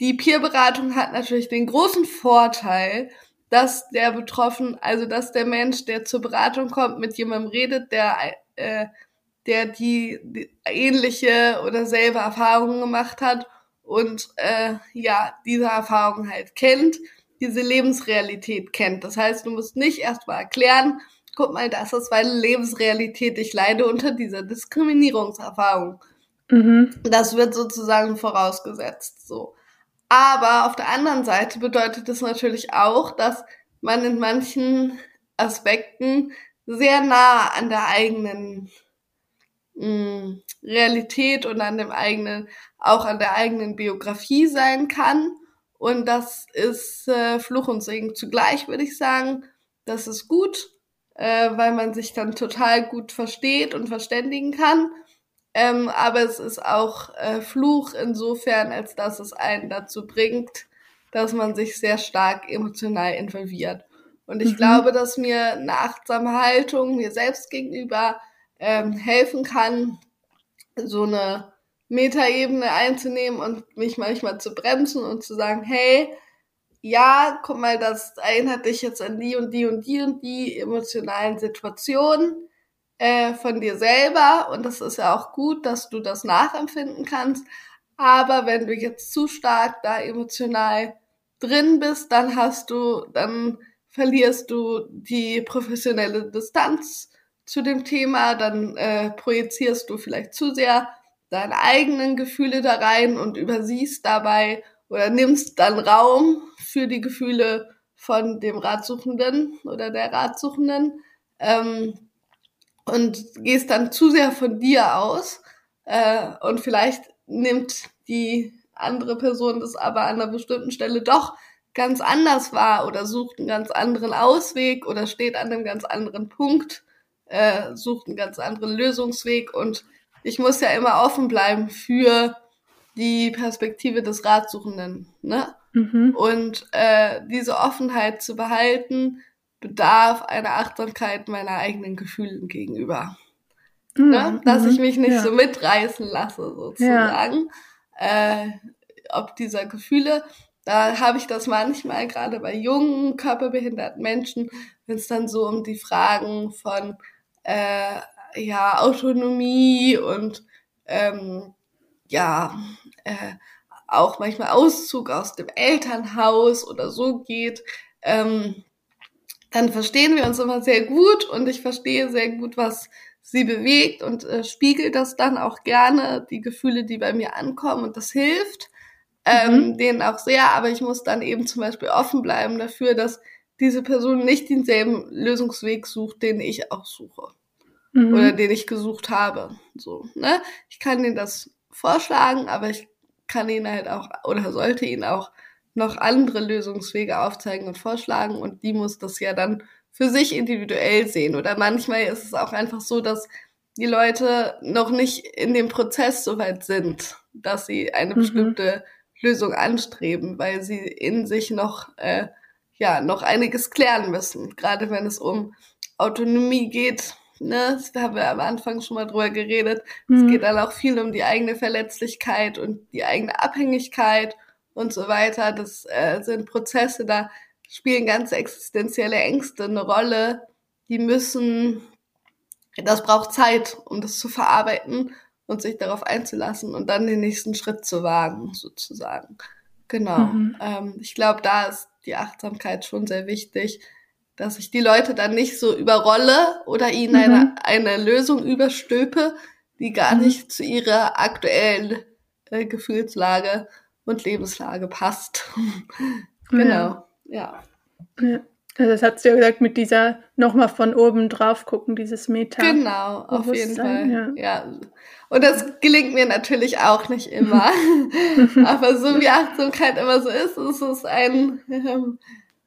Speaker 2: die Peerberatung hat natürlich den großen Vorteil, dass der Betroffen, also dass der Mensch, der zur Beratung kommt, mit jemandem redet, der äh, der die, die ähnliche oder selbe Erfahrungen gemacht hat und äh, ja, diese Erfahrung halt kennt, diese Lebensrealität kennt. Das heißt, du musst nicht erst mal erklären, guck mal, das ist meine Lebensrealität, ich leide unter dieser Diskriminierungserfahrung.
Speaker 1: Mhm.
Speaker 2: Das wird sozusagen vorausgesetzt, so. Aber auf der anderen Seite bedeutet es natürlich auch, dass man in manchen Aspekten sehr nah an der eigenen mh, Realität und an dem eigenen, auch an der eigenen Biografie sein kann. Und das ist äh, Fluch und Segen zugleich, würde ich sagen. Das ist gut, äh, weil man sich dann total gut versteht und verständigen kann. Ähm, aber es ist auch äh, Fluch insofern, als dass es einen dazu bringt, dass man sich sehr stark emotional involviert. Und ich
Speaker 1: Mhm.
Speaker 2: glaube, dass mir eine achtsame Haltung mir selbst gegenüber ähm, helfen kann, so eine Metaebene einzunehmen und mich manchmal zu bremsen und zu sagen, hey, ja, guck mal, das erinnert dich jetzt an die und die und die und die emotionalen Situationen äh, von dir selber und das ist ja auch gut, dass du das nachempfinden kannst. Aber wenn du jetzt zu stark da emotional drin bist, dann hast du, dann verlierst du die professionelle Distanz zu dem Thema, dann äh, projizierst du vielleicht zu sehr deine eigenen Gefühle da rein und übersiehst dabei oder nimmst dann Raum für die Gefühle von dem Ratsuchenden oder der Ratsuchenden ähm, und gehst dann zu sehr von dir aus äh, und vielleicht nimmt die andere Person das aber an einer bestimmten Stelle doch ganz anders wahr oder sucht einen ganz anderen Ausweg oder steht an einem ganz anderen Punkt, äh, sucht einen ganz anderen Lösungsweg und ich muss ja immer offen bleiben für die Perspektive des Ratsuchenden. Ne?
Speaker 1: Mhm.
Speaker 2: Und äh, diese Offenheit zu behalten, bedarf einer Achtsamkeit meiner eigenen Gefühlen gegenüber. Ne?
Speaker 1: Mhm.
Speaker 2: Dass ich mich nicht
Speaker 1: ja.
Speaker 2: so mitreißen lasse, sozusagen. Äh, ob dieser Gefühle, da habe ich das manchmal, gerade bei jungen, körperbehinderten Menschen, wenn es dann so um die Fragen von äh, ja, Autonomie und ähm, ja, äh, auch manchmal Auszug aus dem Elternhaus oder so geht, ähm, dann verstehen wir uns immer sehr gut und ich verstehe sehr gut, was sie bewegt und äh, spiegelt das dann auch gerne, die Gefühle, die bei mir ankommen und das hilft ähm,
Speaker 1: Mhm.
Speaker 2: denen auch sehr, aber ich muss dann eben zum Beispiel offen bleiben dafür, dass diese Person nicht denselben Lösungsweg sucht, den ich auch suche
Speaker 1: Mhm.
Speaker 2: oder den ich gesucht habe. So, ne? Ich kann ihnen das vorschlagen, aber ich kann ihn halt auch oder sollte ihn auch noch andere Lösungswege aufzeigen und vorschlagen und die muss das ja dann für sich individuell sehen. Oder manchmal ist es auch einfach so, dass die Leute noch nicht in dem Prozess so weit sind, dass sie eine mhm. bestimmte Lösung anstreben, weil sie in sich noch, äh, ja, noch einiges klären müssen. Gerade wenn es um Autonomie geht, ne, da haben wir am Anfang schon mal drüber geredet. Mhm. Es geht dann auch viel um die eigene Verletzlichkeit und die eigene Abhängigkeit und so weiter. Das äh, sind Prozesse, da spielen ganz existenzielle Ängste eine Rolle. Die müssen, das braucht Zeit, um das zu verarbeiten und sich darauf einzulassen und dann den nächsten Schritt zu wagen, sozusagen. Genau. Mhm. Ähm, ich glaube, da ist die Achtsamkeit schon sehr wichtig, dass ich die Leute dann nicht so überrolle oder ihnen mhm. eine, eine Lösung überstülpe, die gar mhm. nicht zu ihrer aktuellen äh, Gefühlslage und Lebenslage passt. genau, ja.
Speaker 1: ja. Also das hat sie ja gesagt, mit dieser nochmal von oben drauf gucken, dieses Meta.
Speaker 2: Genau, auf jeden Fall. Ja. ja. Und das gelingt mir natürlich auch nicht immer. Aber so wie Achtsamkeit immer so ist, ist es ein, ähm,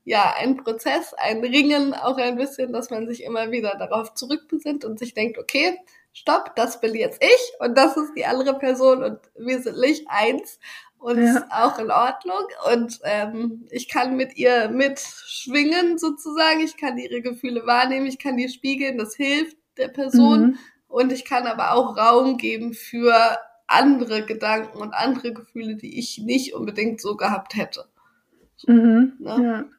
Speaker 2: ja, ein Prozess, ein Ringen, auch ein bisschen, dass man sich immer wieder darauf zurückbesinnt und sich denkt, okay, stopp, das bin jetzt ich und das ist die andere Person und wir sind nicht eins und ja. auch in Ordnung. Und ähm, ich kann mit ihr mitschwingen sozusagen. Ich kann ihre Gefühle wahrnehmen, ich kann die spiegeln, das hilft der Person. Mhm. Und ich kann aber auch Raum geben für andere Gedanken und andere Gefühle, die ich nicht unbedingt so gehabt hätte.
Speaker 1: Mhm. Ne?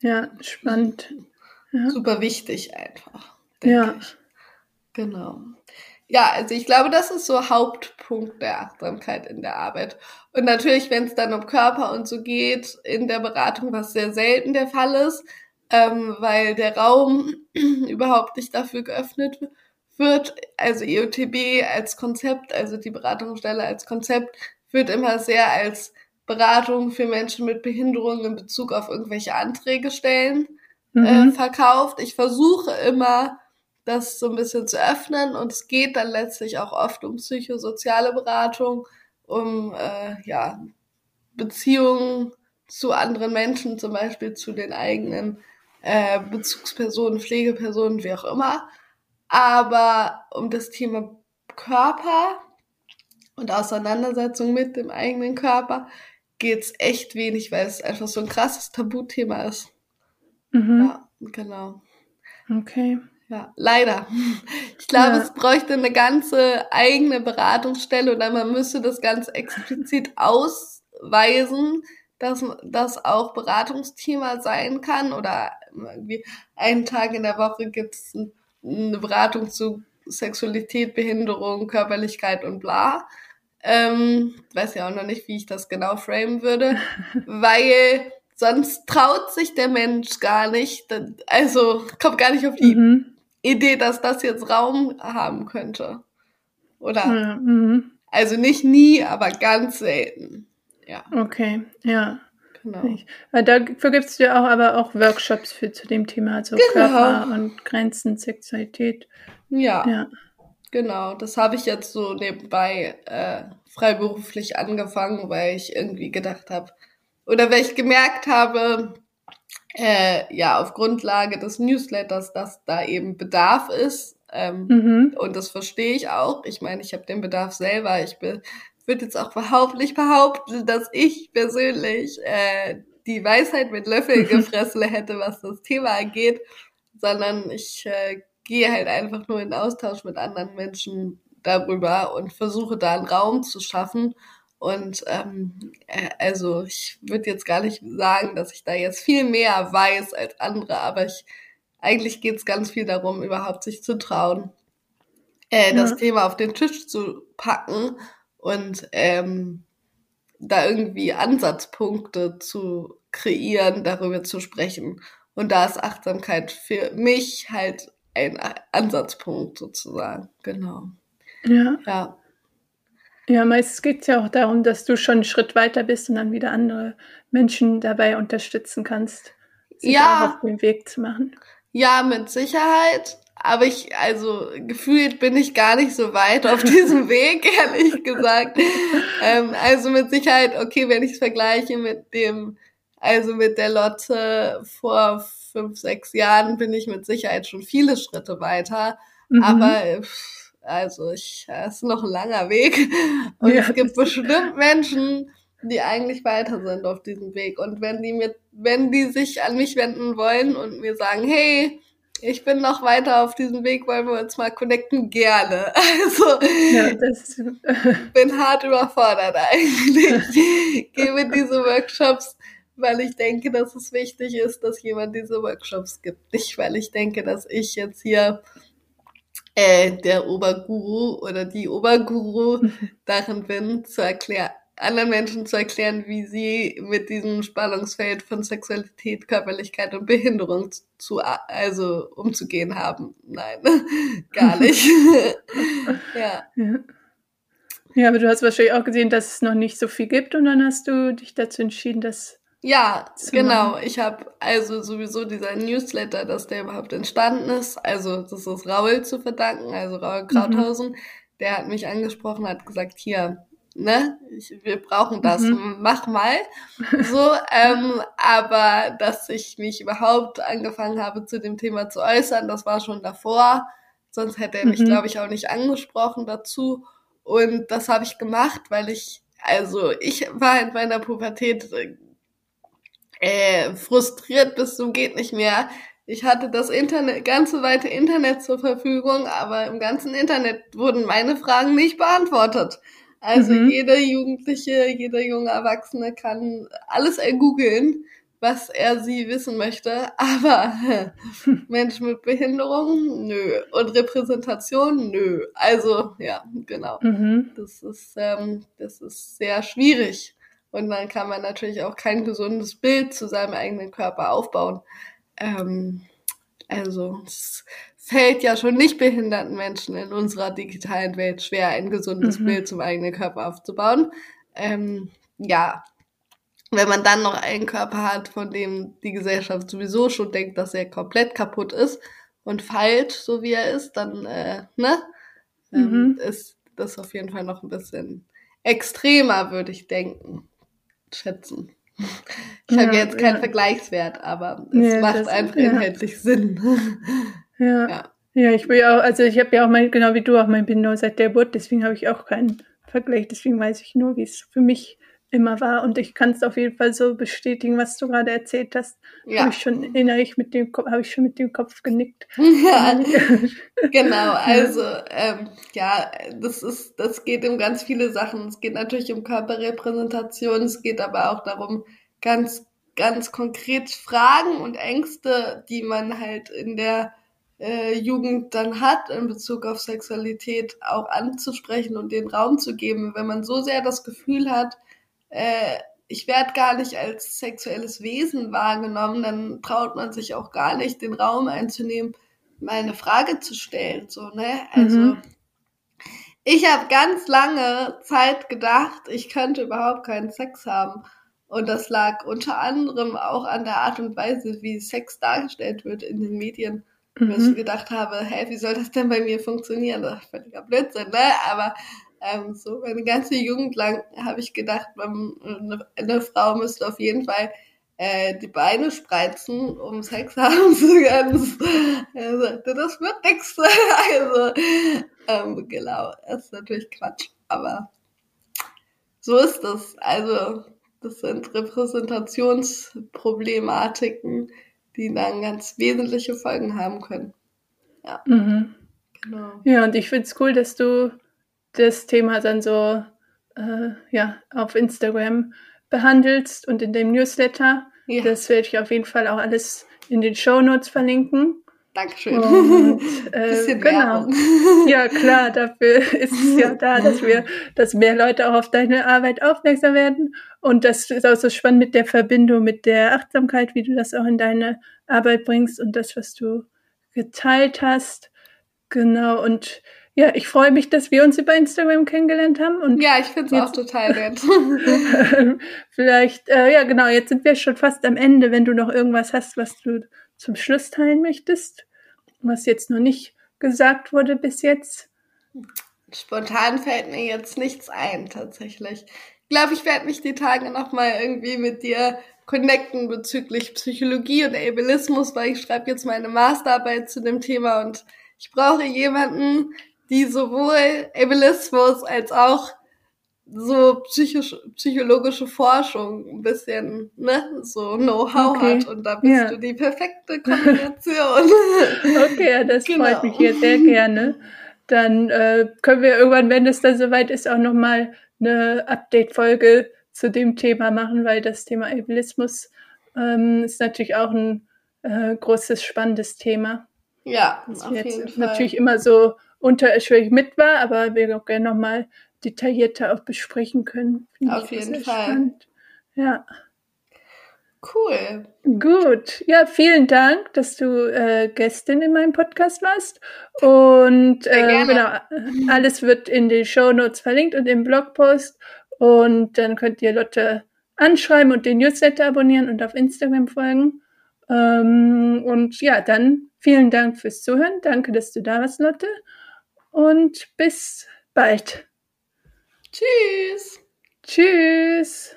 Speaker 1: Ja. ja, spannend.
Speaker 2: Ja. Super wichtig einfach. Ja. Ich. Genau ja, also ich glaube, das ist so Hauptpunkt der Achtsamkeit in der Arbeit. Und natürlich, wenn es dann um Körper und so geht, in der Beratung, was sehr selten der Fall ist, ähm, weil der Raum überhaupt nicht dafür geöffnet wird. Also IOTB als Konzept, also die Beratungsstelle als Konzept, wird immer sehr als Beratung für Menschen mit Behinderung in Bezug auf irgendwelche Anträge stellen äh, mhm. verkauft. Ich versuche immer, das so ein bisschen zu öffnen. Und es geht dann letztlich auch oft um psychosoziale Beratung, um äh, ja, Beziehungen zu anderen Menschen, zum Beispiel zu den eigenen äh, Bezugspersonen, Pflegepersonen, wie auch immer. Aber um das Thema Körper und Auseinandersetzung mit dem eigenen Körper geht's echt wenig, weil es einfach so ein krasses Tabuthema ist. Mhm. Ja, genau.
Speaker 1: Okay.
Speaker 2: Ja, leider. Ich glaube, ja. es bräuchte eine ganze eigene Beratungsstelle oder man müsste das ganz explizit ausweisen, dass das auch Beratungsthema sein kann oder irgendwie einen Tag in der Woche gibt es eine Beratung zu Sexualität, Behinderung, Körperlichkeit und bla. Ähm, weiß ja auch noch nicht, wie ich das genau framen würde, weil sonst traut sich der Mensch gar nicht, also kommt gar nicht auf die mhm. Idee, dass das jetzt Raum haben könnte. Oder? Ja, mhm. Also nicht nie, aber ganz selten. Ja.
Speaker 1: Okay, ja. Genau. Dafür gibt es ja auch aber auch Workshops für zu dem Thema, also genau. Körper und Grenzen, Sexualität.
Speaker 2: Ja. ja. Genau, das habe ich jetzt so nebenbei äh, freiberuflich angefangen, weil ich irgendwie gedacht habe, oder weil ich gemerkt habe, äh, ja, auf Grundlage des Newsletters, dass da eben Bedarf ist. Ähm, mhm. Und das verstehe ich auch. Ich meine, ich habe den Bedarf selber. Ich würde jetzt auch überhaupt nicht behaupten, dass ich persönlich äh, die Weisheit mit Löffeln gefressen hätte, was das Thema angeht, sondern ich äh, gehe halt einfach nur in Austausch mit anderen Menschen darüber und versuche da einen Raum zu schaffen und ähm, äh, also ich würde jetzt gar nicht sagen, dass ich da jetzt viel mehr weiß als andere, aber ich eigentlich geht es ganz viel darum, überhaupt sich zu trauen, äh, ja. das Thema auf den Tisch zu packen und ähm, da irgendwie Ansatzpunkte zu kreieren, darüber zu sprechen. Und da ist Achtsamkeit für mich halt ein Ansatzpunkt sozusagen. Genau.
Speaker 1: Ja. Ja. Ja, meistens geht es ja auch darum, dass du schon einen Schritt weiter bist und dann wieder andere Menschen dabei unterstützen kannst, sich ja. auf den Weg zu machen.
Speaker 2: Ja, mit Sicherheit. aber ich, also gefühlt bin ich gar nicht so weit auf diesem Weg, ehrlich gesagt. Ähm, also mit Sicherheit, okay, wenn ich es vergleiche mit dem, also mit der Lotte vor fünf, sechs Jahren, bin ich mit Sicherheit schon viele Schritte weiter. Mhm. Aber also ich, es ist noch ein langer Weg. Und ja, es gibt bestimmt Menschen, die eigentlich weiter sind auf diesem Weg. Und wenn die mit, wenn die sich an mich wenden wollen und mir sagen, hey, ich bin noch weiter auf diesem Weg, wollen wir uns mal connecten, gerne. Also, ja, das bin hart überfordert eigentlich. Gebe diese Workshops, weil ich denke, dass es wichtig ist, dass jemand diese Workshops gibt. Nicht, weil ich denke, dass ich jetzt hier äh, der Oberguru oder die Oberguru darin bin, zu erklären, anderen Menschen zu erklären, wie sie mit diesem Spannungsfeld von Sexualität, Körperlichkeit und Behinderung zu, also umzugehen haben. Nein, gar nicht.
Speaker 1: ja. ja. Ja, aber du hast wahrscheinlich auch gesehen, dass es noch nicht so viel gibt und dann hast du dich dazu entschieden, das
Speaker 2: ja, genau. Ich habe also sowieso dieser Newsletter, dass der überhaupt entstanden ist. Also das ist Raul zu verdanken, also Raul mhm. Krauthausen. Mhm. Der hat mich angesprochen, hat gesagt, hier, ne, ich, wir brauchen das, mhm. mach mal. So, ähm, aber dass ich mich überhaupt angefangen habe, zu dem Thema zu äußern, das war schon davor. Sonst hätte er mich, mhm. glaube ich, auch nicht angesprochen dazu. Und das habe ich gemacht, weil ich, also ich war in meiner Pubertät äh, frustriert bis zum geht nicht mehr. Ich hatte das Internet, ganze weite Internet zur Verfügung, aber im ganzen Internet wurden meine Fragen nicht beantwortet. Also mhm. jeder Jugendliche, jeder junge Erwachsene kann alles ergoogeln, was er sie wissen möchte, aber Menschen mit Behinderung, nö. Und Repräsentation, nö. Also, ja, genau. Mhm. Das ist, ähm, das ist sehr schwierig. Und dann kann man natürlich auch kein gesundes Bild zu seinem eigenen Körper aufbauen. Ähm, also, es fällt ja schon nicht behinderten Menschen in unserer digitalen Welt schwer, ein gesundes mhm. Bild zum eigenen Körper aufzubauen. Ähm, ja, wenn man dann noch einen Körper hat, von dem die Gesellschaft sowieso schon denkt, dass er komplett kaputt ist und falsch, so wie er ist, dann äh, ne, ähm, mhm. ist das auf jeden Fall noch ein bisschen extremer, würde ich denken, schätzen. Ich ja, habe jetzt keinen ja. Vergleichswert, aber es ja, macht einfach inhaltlich Sinn.
Speaker 1: Ja. ja. Ich will auch, also ich habe ja auch mein, genau wie du auch mein Bindung seit der Geburt, deswegen habe ich auch keinen Vergleich, deswegen weiß ich nur, wie es für mich immer war und ich kann es auf jeden Fall so bestätigen, was du gerade erzählt hast. Ja. Habe ich schon innerlich mit dem Kopf, habe ich schon mit dem Kopf genickt. Ja,
Speaker 2: genau. Also ähm, ja, das ist, das geht um ganz viele Sachen. Es geht natürlich um Körperrepräsentation, es geht aber auch darum, ganz ganz konkret Fragen und Ängste, die man halt in der äh, Jugend dann hat in Bezug auf Sexualität auch anzusprechen und den Raum zu geben. Wenn man so sehr das Gefühl hat, äh, ich werde gar nicht als sexuelles Wesen wahrgenommen, dann traut man sich auch gar nicht, den Raum einzunehmen, mal eine Frage zu stellen. So, ne? Also mhm. ich habe ganz lange Zeit gedacht, ich könnte überhaupt keinen Sex haben. Und das lag unter anderem auch an der Art und Weise, wie Sex dargestellt wird in den Medien. Mhm. Weil ich gedacht habe, hä, wie soll das denn bei mir funktionieren? Das ist völliger Blödsinn, ne? Aber ähm, so meine ganze Jugend lang habe ich gedacht, man, eine Frau müsste auf jeden Fall äh, die Beine spreizen, um Sex haben zu können. Er sagte, das wird nichts. Also, ähm, genau, das ist natürlich Quatsch, aber so ist das. Also, das sind Repräsentationsproblematiken, die dann ganz wesentliche Folgen haben können. Ja.
Speaker 1: Mhm. Genau. Ja, und ich finde es cool, dass du das Thema dann so äh, ja, auf Instagram behandelst und in dem Newsletter. Ja. Das werde ich auf jeden Fall auch alles in den Show Notes verlinken.
Speaker 2: Dankeschön. Und,
Speaker 1: äh, genau. Ja, klar, dafür ist es ja da, dass wir, dass mehr Leute auch auf deine Arbeit aufmerksam werden. Und das ist auch so spannend mit der Verbindung, mit der Achtsamkeit, wie du das auch in deine Arbeit bringst und das, was du geteilt hast. Genau. Und ja, ich freue mich, dass wir uns über Instagram kennengelernt haben. Und
Speaker 2: ja, ich finde es auch total nett.
Speaker 1: Vielleicht, äh, ja genau, jetzt sind wir schon fast am Ende, wenn du noch irgendwas hast, was du zum Schluss teilen möchtest. was jetzt noch nicht gesagt wurde bis jetzt?
Speaker 2: Spontan fällt mir jetzt nichts ein, tatsächlich. Ich glaube, ich werde mich die Tage nochmal irgendwie mit dir connecten bezüglich Psychologie und Ableismus, weil ich schreibe jetzt meine Masterarbeit zu dem Thema und ich brauche jemanden, die sowohl Ableismus als auch so psychisch, psychologische Forschung ein bisschen, ne, so Know-how okay. hat und da bist ja. du die perfekte Kombination.
Speaker 1: okay, das genau. freut mich hier sehr gerne. Dann äh, können wir irgendwann, wenn es dann soweit ist, auch nochmal eine Update-Folge zu dem Thema machen, weil das Thema Ableismus ähm, ist natürlich auch ein äh, großes, spannendes Thema.
Speaker 2: Ja,
Speaker 1: das auf jeden Fall. natürlich immer so unterschwellig mit war, aber wir auch gerne nochmal detaillierter auch besprechen können.
Speaker 2: Find Auf jeden Fall. Spannend.
Speaker 1: Ja.
Speaker 2: Cool.
Speaker 1: Gut. Ja, vielen Dank, dass du äh, Gästin in meinem Podcast warst. Und äh, genau, alles wird in den Show Notes verlinkt und im Blogpost. Und dann könnt ihr Lotte anschreiben und den Newsletter abonnieren und auf Instagram folgen. Ähm, und ja, dann vielen Dank fürs Zuhören. Danke, dass du da warst, Lotte und bis bald.
Speaker 2: Tschüss.
Speaker 1: Tschüss.